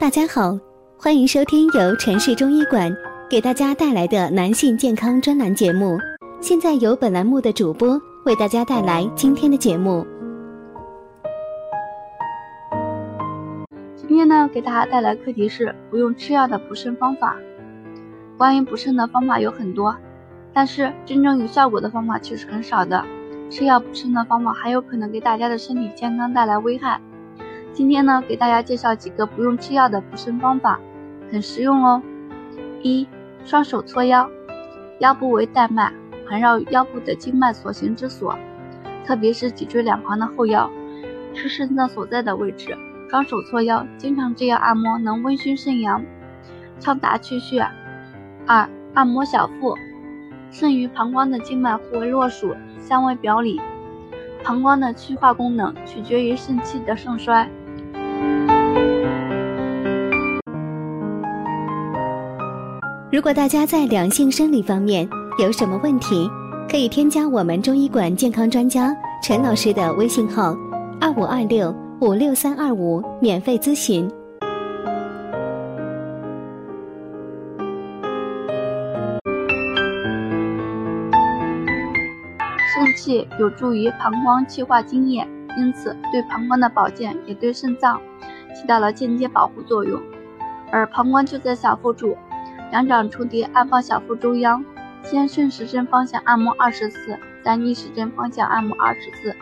大家好，欢迎收听由城市中医馆给大家带来的男性健康专栏节目。现在由本栏目的主播为大家带来今天的节目。今天呢，给大家带来课题是不用吃药的补肾方法。关于补肾的方法有很多，但是真正有效果的方法却是很少的。吃药补肾的方法还有可能给大家的身体健康带来危害。今天呢，给大家介绍几个不用吃药的补肾方法，很实用哦。一、双手搓腰，腰部为带脉，环绕腰部的经脉所行之所，特别是脊椎两旁的后腰，是肾脏所在的位置。双手搓腰，经常这样按摩，能温煦肾阳，畅达气血。二、按摩小腹，肾与膀胱的经脉互为络属，相为表里。膀胱的气化功能取决于肾气的盛衰。如果大家在两性生理方面有什么问题，可以添加我们中医馆健康专家陈老师的微信号：二五二六五六三二五，免费咨询。肾气有助于膀胱气化津液，因此对膀胱的保健也对肾脏起到了间接保护作用。而膀胱就在小腹处。两掌触地，按放小腹中央，先顺时针方向按摩二十次，再逆时针方向按摩二十次。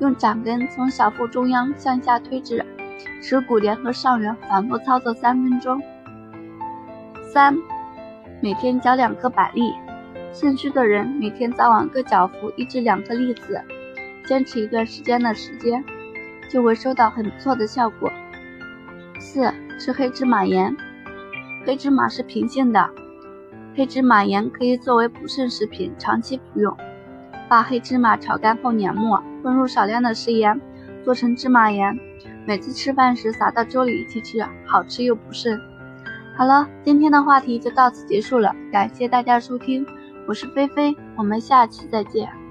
用掌根从小腹中央向下推至耻骨联合上缘，反复操作三分钟。三，每天嚼两颗百利。肾虚的人每天早晚各嚼服一至两颗栗子，坚持一段时间的时间，就会收到很不错的效果。四，吃黑芝麻盐。黑芝麻是平性的，黑芝麻盐可以作为补肾食品，长期服用。把黑芝麻炒干后碾末，混入少量的食盐，做成芝麻盐，每次吃饭时撒到粥里一起吃，好吃又补肾。好了，今天的话题就到此结束了，感谢大家收听，我是菲菲，我们下期再见。